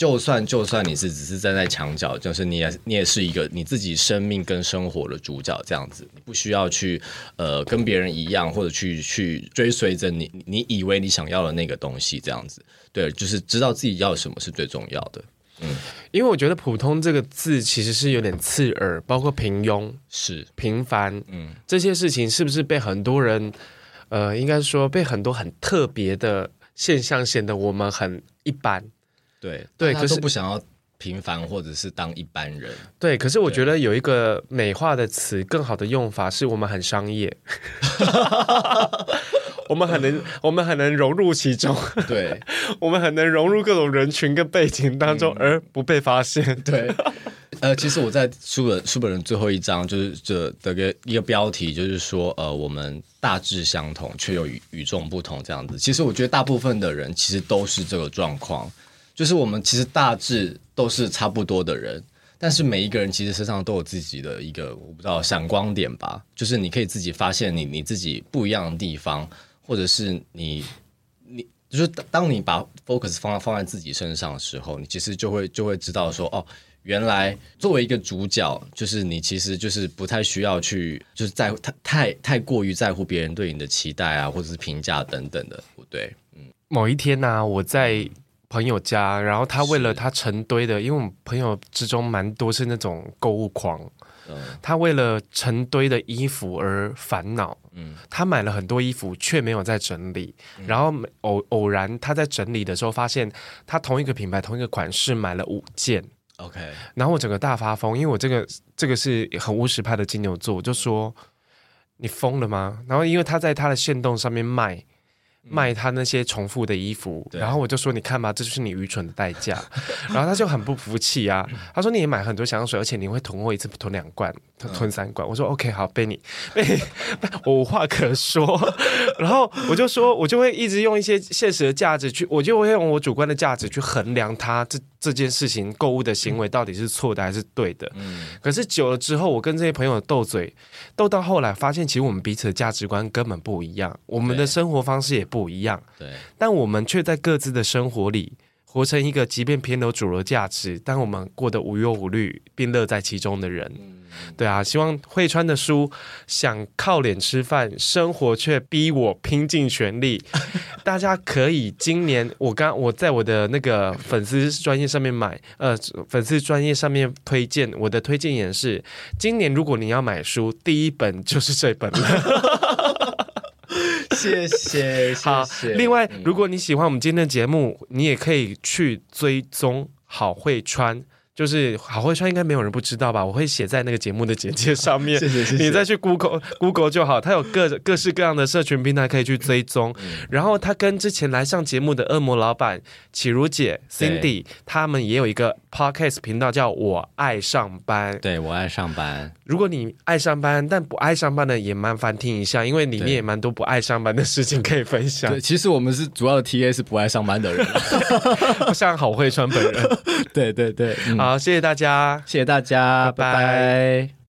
就算就算你是只是站在墙角，就是你也你也是一个你自己生命跟生活的主角，这样子，你不需要去呃跟别人一样，或者去去追随着你你以为你想要的那个东西，这样子，对，就是知道自己要什么是最重要的。嗯，因为我觉得“普通”这个字其实是有点刺耳，包括平庸、是平凡，嗯，这些事情是不是被很多人，呃，应该说被很多很特别的现象显得我们很一般。对对，可是不想要平凡或者是当一般人。对，可是我觉得有一个美化的词，更好的用法是我们很商业，我们很能，我们很能融入其中。对，我们很能融入各种人群跟背景当中，而不被发现。嗯、对，呃，其实我在书本书本的最后一章，就是这的个一个标题，就是说，呃，我们大致相同，却又与与众不同这样子。其实我觉得大部分的人其实都是这个状况。就是我们其实大致都是差不多的人，但是每一个人其实身上都有自己的一个我不知道闪光点吧。就是你可以自己发现你你自己不一样的地方，或者是你你就是当你把 focus 放在放在自己身上的时候，你其实就会就会知道说哦，原来作为一个主角，就是你其实就是不太需要去就是在太太太过于在乎别人对你的期待啊，或者是评价等等的，不对？嗯，某一天呢、我在。朋友家，然后他为了他成堆的，因为我们朋友之中蛮多是那种购物狂，嗯，他为了成堆的衣服而烦恼，嗯，他买了很多衣服却没有在整理，嗯，然后偶偶然他在整理的时候发现，他同一个品牌同一个款式买了五件，OK，然后我整个大发疯，因为我这个这个是很务实派的金牛座，我就说你疯了吗？然后因为他在他的线动上面卖。卖他那些重复的衣服，然后我就说：“你看吧，这就是你愚蠢的代价。” 然后他就很不服气啊，他说：“你也买很多香水，而且你会囤货一次不囤两罐，囤三罐。”我说：“OK，好，被你 被你，我 无话可说。”然后我就说：“我就会一直用一些现实的价值去，我就会用我主观的价值去衡量他这这件事情购物的行为到底是错的还是对的。”嗯，可是久了之后，我跟这些朋友斗嘴，斗到后来发现，其实我们彼此的价值观根本不一样，我们的生活方式也不一样。对，但我们却在各自的生活里活成一个，即便偏离主流价值，但我们过得无忧无虑并乐在其中的人。对啊，希望会穿的书想靠脸吃饭，生活却逼我拼尽全力。大家可以今年我刚我在我的那个粉丝专业上面买，呃，粉丝专业上面推荐我的推荐也是，今年如果你要买书，第一本就是这本了。谢谢。好，另外，如果你喜欢我们今天的节目，你也可以去追踪郝慧川。就是郝慧川应该没有人不知道吧？我会写在那个节目的简介上面。谢谢，谢谢。你再去 Google Google 就好，他有各 各式各样的社群平台可以去追踪。嗯、然后他跟之前来上节目的恶魔老板启如姐 Cindy，他们也有一个 Podcast 频道叫我爱上班。对，我爱上班。如果你爱上班但不爱上班的，也蛮烦听一下，因为里面也蛮多不爱上班的事情可以分享。对，其实我们是主要的 TA 是不爱上班的人，不像郝慧川本人。对对对，嗯好，谢谢大家，谢谢大家，拜拜。拜拜。